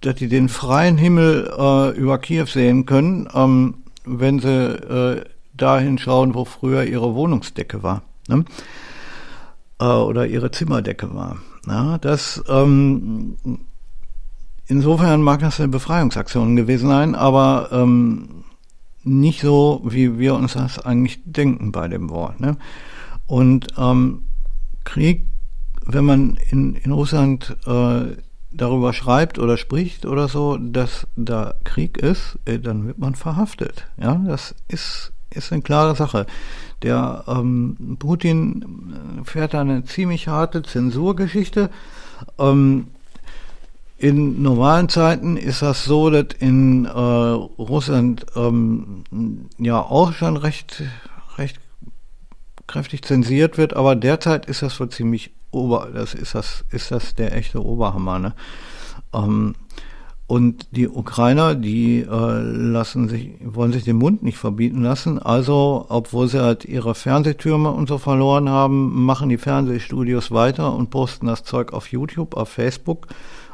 dass die den freien Himmel äh, über Kiew sehen können, ähm, wenn sie äh, dahin schauen, wo früher ihre Wohnungsdecke war. Ne? Äh, oder ihre Zimmerdecke war. Ja, das ähm, insofern mag das eine Befreiungsaktion gewesen sein, aber ähm, nicht so, wie wir uns das eigentlich denken bei dem Wort. Ne? Und ähm, Krieg, wenn man in, in Russland äh, darüber schreibt oder spricht oder so, dass da Krieg ist, äh, dann wird man verhaftet. Ja, das ist, ist eine klare Sache. Der ähm, Putin fährt da eine ziemlich harte Zensurgeschichte. Ähm, in normalen Zeiten ist das so, dass in äh, Russland ähm, ja auch schon recht, recht kräftig zensiert wird, aber derzeit ist das wohl ziemlich ober, das ist das, ist das der echte Oberhammer, ne? Ähm, und die Ukrainer, die äh, lassen sich, wollen sich den Mund nicht verbieten lassen. Also, obwohl sie halt ihre Fernsehtürme und so verloren haben, machen die Fernsehstudios weiter und posten das Zeug auf YouTube, auf Facebook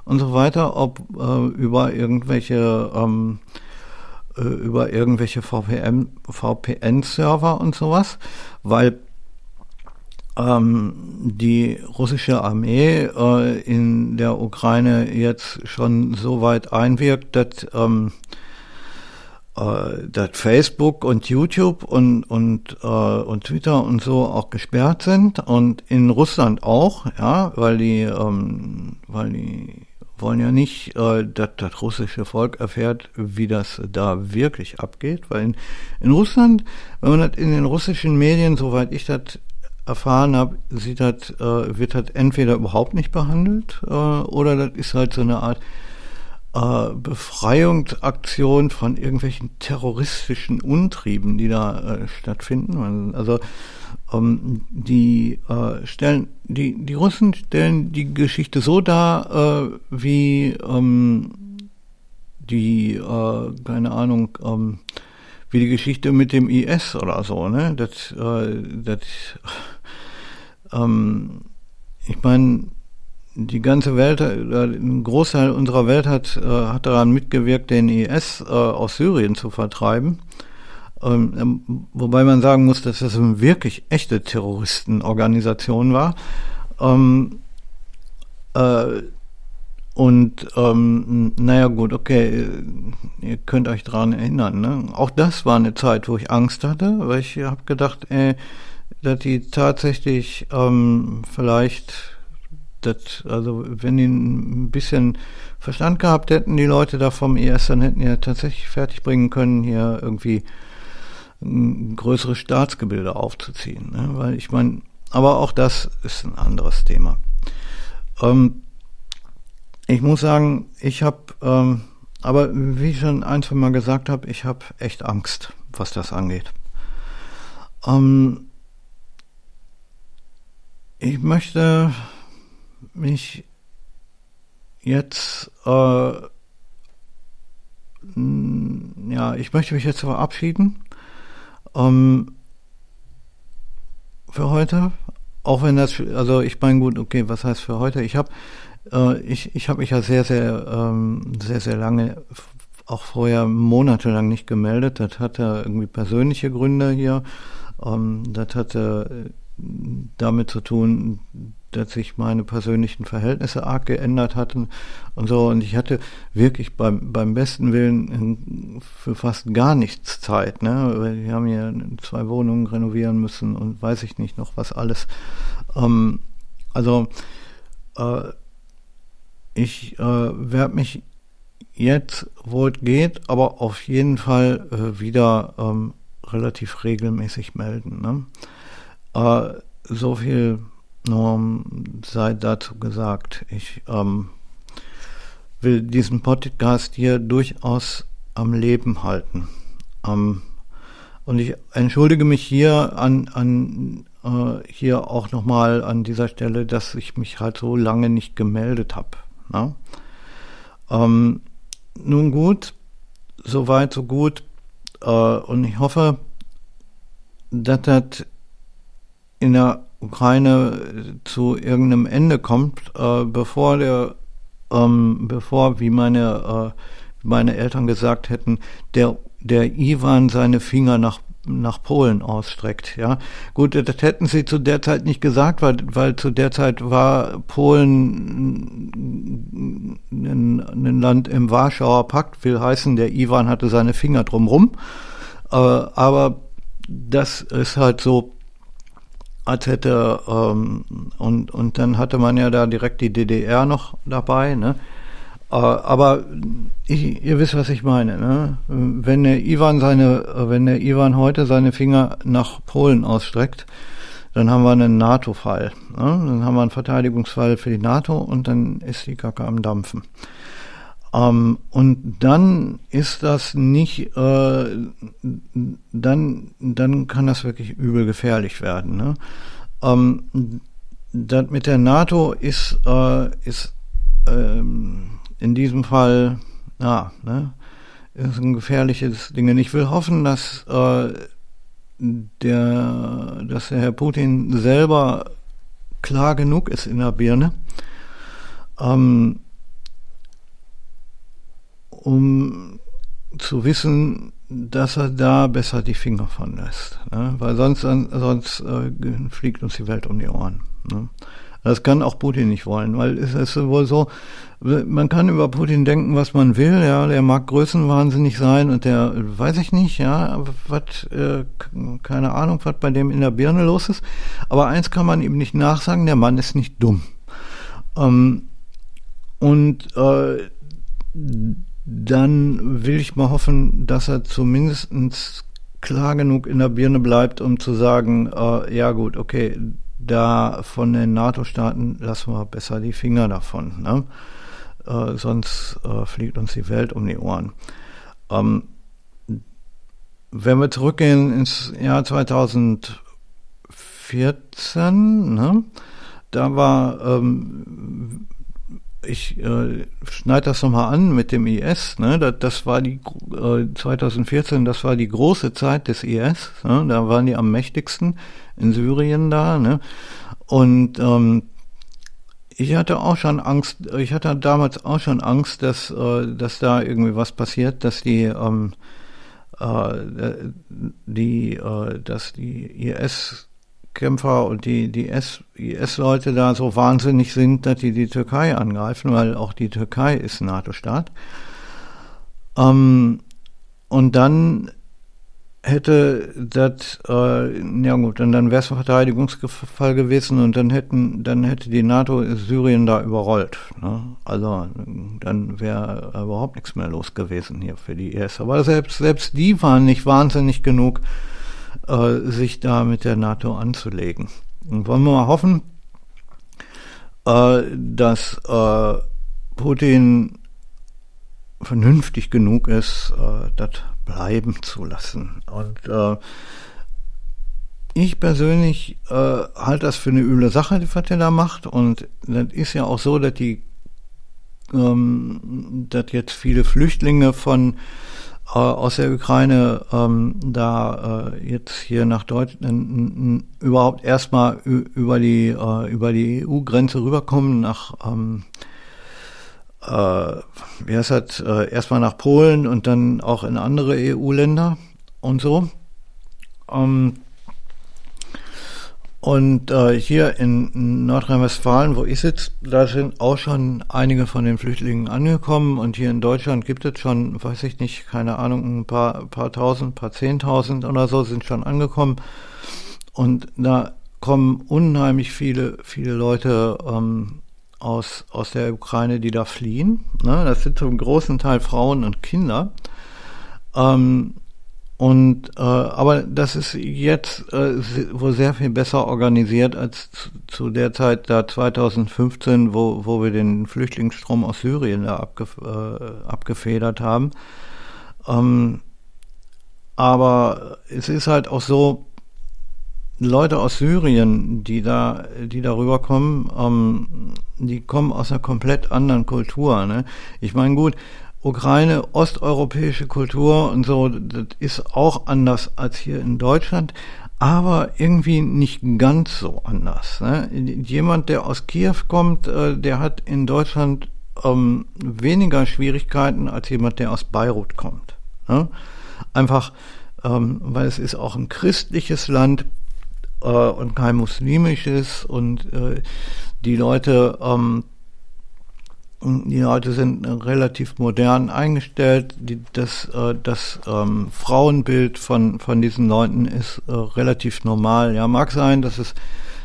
und so weiter, ob äh, über irgendwelche ähm, äh, über irgendwelche VPN VPN-Server und sowas, weil ähm, die russische Armee äh, in der Ukraine jetzt schon so weit einwirkt, dass ähm, äh, dass Facebook und YouTube und und äh, und Twitter und so auch gesperrt sind und in Russland auch, ja, weil die ähm, weil die wollen ja nicht, äh, dass das russische Volk erfährt, wie das da wirklich abgeht, weil in, in Russland, wenn man das in den russischen Medien, soweit ich das erfahren habe, äh, wird das entweder überhaupt nicht behandelt äh, oder das ist halt so eine Art äh, Befreiungsaktion von irgendwelchen terroristischen Untrieben, die da äh, stattfinden. Also ähm, die äh, stellen, die, die Russen stellen die Geschichte so dar, äh, wie ähm, die, äh, keine Ahnung, ähm, wie die Geschichte mit dem IS oder so, ne? Das, äh, das, ähm, ich meine, die ganze Welt, äh, ein Großteil unserer Welt hat, äh, hat daran mitgewirkt, den IS äh, aus Syrien zu vertreiben. Ähm, ähm, wobei man sagen muss, dass das eine wirklich echte Terroristenorganisation war. Ähm, äh, und ähm, naja gut, okay, ihr könnt euch daran erinnern. Ne? Auch das war eine Zeit, wo ich Angst hatte, weil ich habe gedacht, ey, dass die tatsächlich ähm, vielleicht, das, also wenn die ein bisschen Verstand gehabt hätten, die Leute da vom IS, dann hätten ja tatsächlich fertig bringen können, hier irgendwie größere Staatsgebilde aufzuziehen. Ne? Weil ich meine, aber auch das ist ein anderes Thema. Ähm, ich muss sagen, ich habe, ähm, aber wie ich schon ein, zwei Mal gesagt habe, ich habe echt Angst, was das angeht. Ähm, ich möchte mich jetzt, äh, ja, ich möchte mich jetzt verabschieden ähm, für heute. Auch wenn das, also ich meine gut, okay, was heißt für heute? Ich habe äh, ich, ich habe mich ja sehr, sehr, ähm, sehr, sehr lange, auch vorher monatelang nicht gemeldet. Das hatte irgendwie persönliche Gründe hier. Ähm, das hatte äh, damit zu tun, dass sich meine persönlichen Verhältnisse arg geändert hatten und so. Und ich hatte wirklich beim, beim besten Willen für fast gar nichts Zeit, ne? Wir haben hier zwei Wohnungen renovieren müssen und weiß ich nicht noch was alles. Ähm, also äh, ich äh, werde mich jetzt, wo es geht, aber auf jeden Fall äh, wieder ähm, relativ regelmäßig melden. Ne? Äh, so viel nur sei dazu gesagt. Ich ähm, will diesen Podcast hier durchaus am Leben halten. Ähm, und ich entschuldige mich hier an, an äh, hier auch nochmal an dieser Stelle, dass ich mich halt so lange nicht gemeldet habe. Ne? Ähm, nun gut, so weit, so gut. Äh, und ich hoffe, dass das in der Ukraine zu irgendeinem Ende kommt, äh, bevor der, ähm, bevor, wie meine, äh, meine Eltern gesagt hätten, der, der Ivan seine Finger nach nach Polen ausstreckt. Ja, gut, das hätten sie zu der Zeit nicht gesagt, weil, weil zu der Zeit war Polen ein, ein Land im Warschauer Pakt, will heißen, der Iwan hatte seine Finger drumrum. Äh, aber das ist halt so, als hätte ähm, und und dann hatte man ja da direkt die DDR noch dabei, ne? Äh, aber ich, ihr wisst, was ich meine. Ne? Wenn der Ivan seine, wenn der Ivan heute seine Finger nach Polen ausstreckt, dann haben wir einen NATO-Fall. Ne? Dann haben wir einen Verteidigungsfall für die NATO und dann ist die Kacke am Dampfen. Ähm, und dann ist das nicht, äh, dann, dann kann das wirklich übel gefährlich werden. Ne? Ähm, das mit der NATO ist, äh, ist ähm, in diesem Fall, ja, ne, ist ein gefährliches Ding. Ich will hoffen, dass äh, der, dass der Herr Putin selber klar genug ist in der Birne, ähm, um zu wissen, dass er da besser die Finger von lässt. Ne? Weil sonst, sonst äh, fliegt uns die Welt um die Ohren. Ne? Das kann auch Putin nicht wollen, weil es ist wohl so, man kann über Putin denken, was man will, ja, der mag größenwahnsinnig sein und der, weiß ich nicht, ja, was, äh, keine Ahnung, was bei dem in der Birne los ist. Aber eins kann man ihm nicht nachsagen, der Mann ist nicht dumm. Ähm, und äh, dann will ich mal hoffen, dass er zumindest klar genug in der Birne bleibt, um zu sagen, äh, ja gut, okay, da von den NATO-Staaten lassen wir besser die Finger davon. Ne? Äh, sonst äh, fliegt uns die Welt um die Ohren. Ähm, wenn wir zurückgehen ins Jahr 2014, ne, da war, ähm, ich äh, schneide das nochmal an mit dem IS, ne, das, das war die, äh, 2014, das war die große Zeit des IS, ne, da waren die am mächtigsten in Syrien da, ne, und ähm, ich hatte auch schon Angst, ich hatte damals auch schon Angst, dass, äh, dass da irgendwie was passiert, dass die, ähm, äh, die, äh, dass die IS-Kämpfer und die, die IS-Leute da so wahnsinnig sind, dass die die Türkei angreifen, weil auch die Türkei ist NATO-Staat. Ähm, und dann hätte das, äh, ja gut, dann, dann wäre es ein Verteidigungsfall gewesen und dann hätten, dann hätte die NATO Syrien da überrollt. Ne? Also dann wäre überhaupt nichts mehr los gewesen hier für die IS. Aber selbst, selbst die waren nicht wahnsinnig genug, äh, sich da mit der NATO anzulegen. Und wollen wir mal hoffen, äh, dass äh, Putin vernünftig genug ist, äh, das bleiben zu lassen. Und äh, ich persönlich äh, halte das für eine üble Sache, was er da macht. Und das ist ja auch so, dass die, ähm, dass jetzt viele Flüchtlinge von aus der Ukraine ähm, da äh, jetzt hier nach Deutschland überhaupt erstmal über die äh, über die EU-Grenze rüberkommen nach ähm, äh, wie heißt das, äh, erstmal nach Polen und dann auch in andere EU-Länder und so. Ähm, und äh, hier in Nordrhein-Westfalen, wo ich sitze, da sind auch schon einige von den Flüchtlingen angekommen. Und hier in Deutschland gibt es schon, weiß ich nicht, keine Ahnung, ein paar, paar tausend, paar zehntausend oder so sind schon angekommen. Und da kommen unheimlich viele, viele Leute ähm, aus, aus der Ukraine, die da fliehen. Ne? Das sind zum großen Teil Frauen und Kinder. Ähm, und äh, aber das ist jetzt äh, wohl sehr viel besser organisiert als zu, zu, der Zeit da 2015, wo, wo wir den Flüchtlingsstrom aus Syrien da abgef äh, abgefedert haben. Ähm, aber es ist halt auch so, Leute aus Syrien, die da, die darüber kommen, ähm, die kommen aus einer komplett anderen Kultur. Ne? Ich meine, gut, Ukraine, osteuropäische Kultur und so, das ist auch anders als hier in Deutschland, aber irgendwie nicht ganz so anders. Ne? Jemand, der aus Kiew kommt, äh, der hat in Deutschland ähm, weniger Schwierigkeiten als jemand, der aus Beirut kommt. Ne? Einfach, ähm, weil es ist auch ein christliches Land äh, und kein muslimisches und äh, die Leute ähm, die Leute sind relativ modern eingestellt. Die, das äh, das ähm, Frauenbild von, von diesen Leuten ist äh, relativ normal. Ja, mag sein, dass es,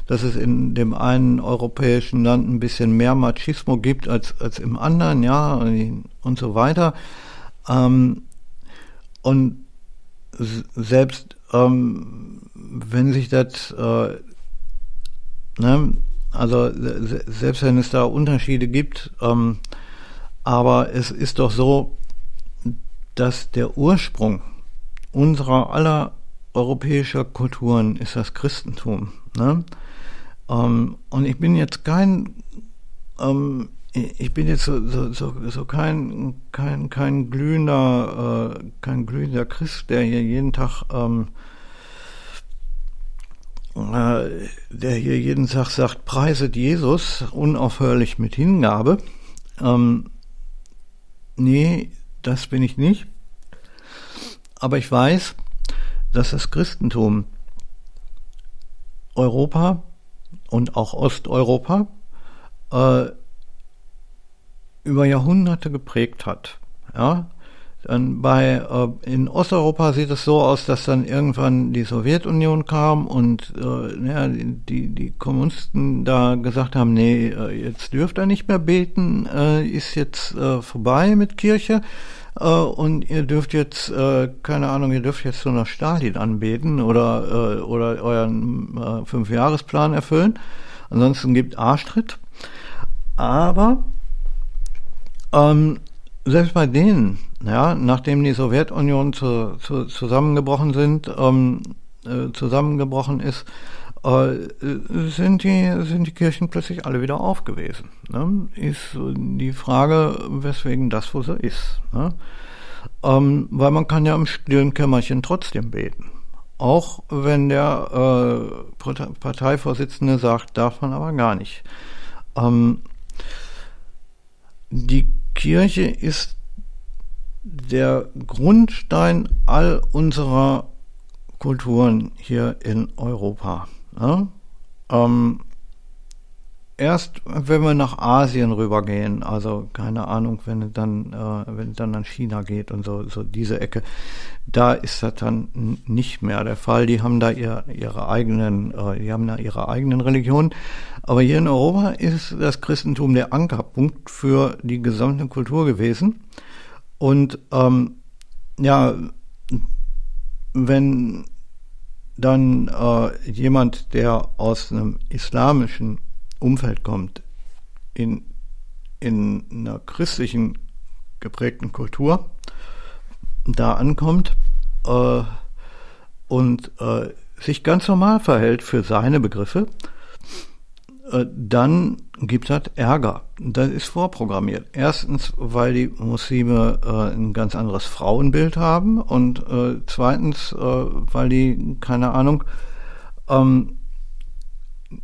dass es in dem einen europäischen Land ein bisschen mehr Machismo gibt als, als im anderen, ja, und, und so weiter. Ähm, und selbst ähm, wenn sich das äh, ne, also selbst wenn es da Unterschiede gibt, ähm, aber es ist doch so, dass der Ursprung unserer aller europäischer Kulturen ist das Christentum. Ne? Ähm, und ich bin jetzt kein, ähm, ich bin jetzt so, so, so, so kein, kein, kein glühender, äh, kein glühender Christ, der hier jeden Tag ähm, äh, der hier jeden Tag sagt, preiset Jesus unaufhörlich mit Hingabe. Ähm, nee, das bin ich nicht. Aber ich weiß, dass das Christentum Europa und auch Osteuropa äh, über Jahrhunderte geprägt hat. Ja, dann bei äh, in Osteuropa sieht es so aus, dass dann irgendwann die Sowjetunion kam und äh, ja, die die Kommunisten da gesagt haben, nee, äh, jetzt dürft ihr nicht mehr beten, äh, ist jetzt äh, vorbei mit Kirche äh, und ihr dürft jetzt äh, keine Ahnung, ihr dürft jetzt nur noch Stalin anbeten oder äh, oder euren äh, Fünfjahresplan erfüllen. Ansonsten gibt Arschtritt. Aber ähm, selbst bei denen, ja, nachdem die Sowjetunion zu, zu, zusammengebrochen sind, ähm, äh, zusammengebrochen ist, äh, sind die sind die Kirchen plötzlich alle wieder aufgewesen. Ne? Ist die Frage, weswegen das wo so ist. Ne? Ähm, weil man kann ja im stillen Kämmerchen trotzdem beten. Auch wenn der äh, Parteivorsitzende sagt, darf man aber gar nicht. Ähm, die Kirche ist der Grundstein all unserer Kulturen hier in Europa. Ja? Ähm, erst wenn wir nach Asien rübergehen, also keine Ahnung, wenn es dann, äh, wenn es dann nach China geht und so, so diese Ecke, da ist das dann nicht mehr der Fall. Die haben da ihr, ihre eigenen, äh, die haben da ihre eigenen Religionen. Aber hier in Europa ist das Christentum der Ankerpunkt für die gesamte Kultur gewesen. Und ähm, ja, wenn dann äh, jemand, der aus einem islamischen Umfeld kommt, in, in einer christlichen geprägten Kultur, da ankommt äh, und äh, sich ganz normal verhält für seine Begriffe, dann gibt es Ärger. Das ist vorprogrammiert. Erstens, weil die Muslime äh, ein ganz anderes Frauenbild haben und äh, zweitens, äh, weil die, keine Ahnung, ähm,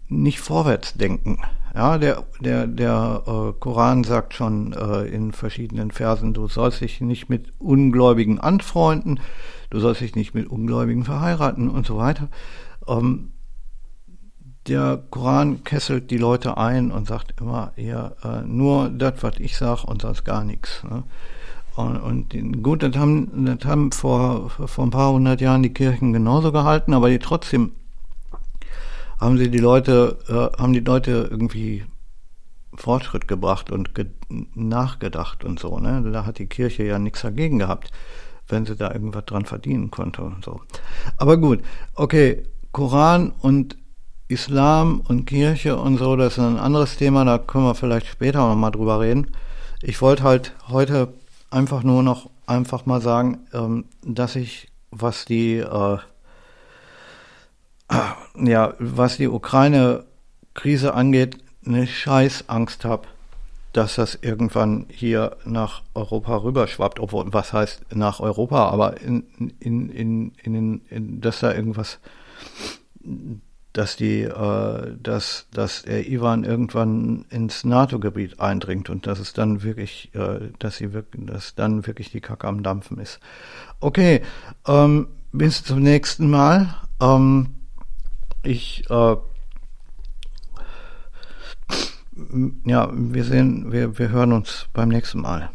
nicht vorwärts denken. Ja, der, der, der äh, Koran sagt schon äh, in verschiedenen Versen, du sollst dich nicht mit Ungläubigen anfreunden, du sollst dich nicht mit Ungläubigen verheiraten und so weiter. Ähm, der Koran kesselt die Leute ein und sagt immer, ja, äh, nur das, was ich sage und sonst gar nichts. Ne? Und, und gut, das haben, das haben vor, vor ein paar hundert Jahren die Kirchen genauso gehalten, aber die trotzdem haben sie die Leute, äh, haben die Leute irgendwie Fortschritt gebracht und ge nachgedacht und so. Ne? Da hat die Kirche ja nichts dagegen gehabt, wenn sie da irgendwas dran verdienen konnte und so. Aber gut, okay, Koran und Islam und Kirche und so, das ist ein anderes Thema, da können wir vielleicht später noch mal drüber reden. Ich wollte halt heute einfach nur noch einfach mal sagen, ähm, dass ich, was die, äh, ja, was die Ukraine-Krise angeht, eine scheiß Angst habe, dass das irgendwann hier nach Europa rüberschwappt, obwohl, was heißt nach Europa, aber in, in, in, in, in, dass da irgendwas, dass die, äh, dass, dass der Ivan irgendwann ins NATO-Gebiet eindringt und dass es dann wirklich, äh, dass sie wirklich, dass dann wirklich die Kacke am Dampfen ist. Okay, ähm, bis zum nächsten Mal. Ähm, ich äh, ja, wir sehen, wir, wir hören uns beim nächsten Mal.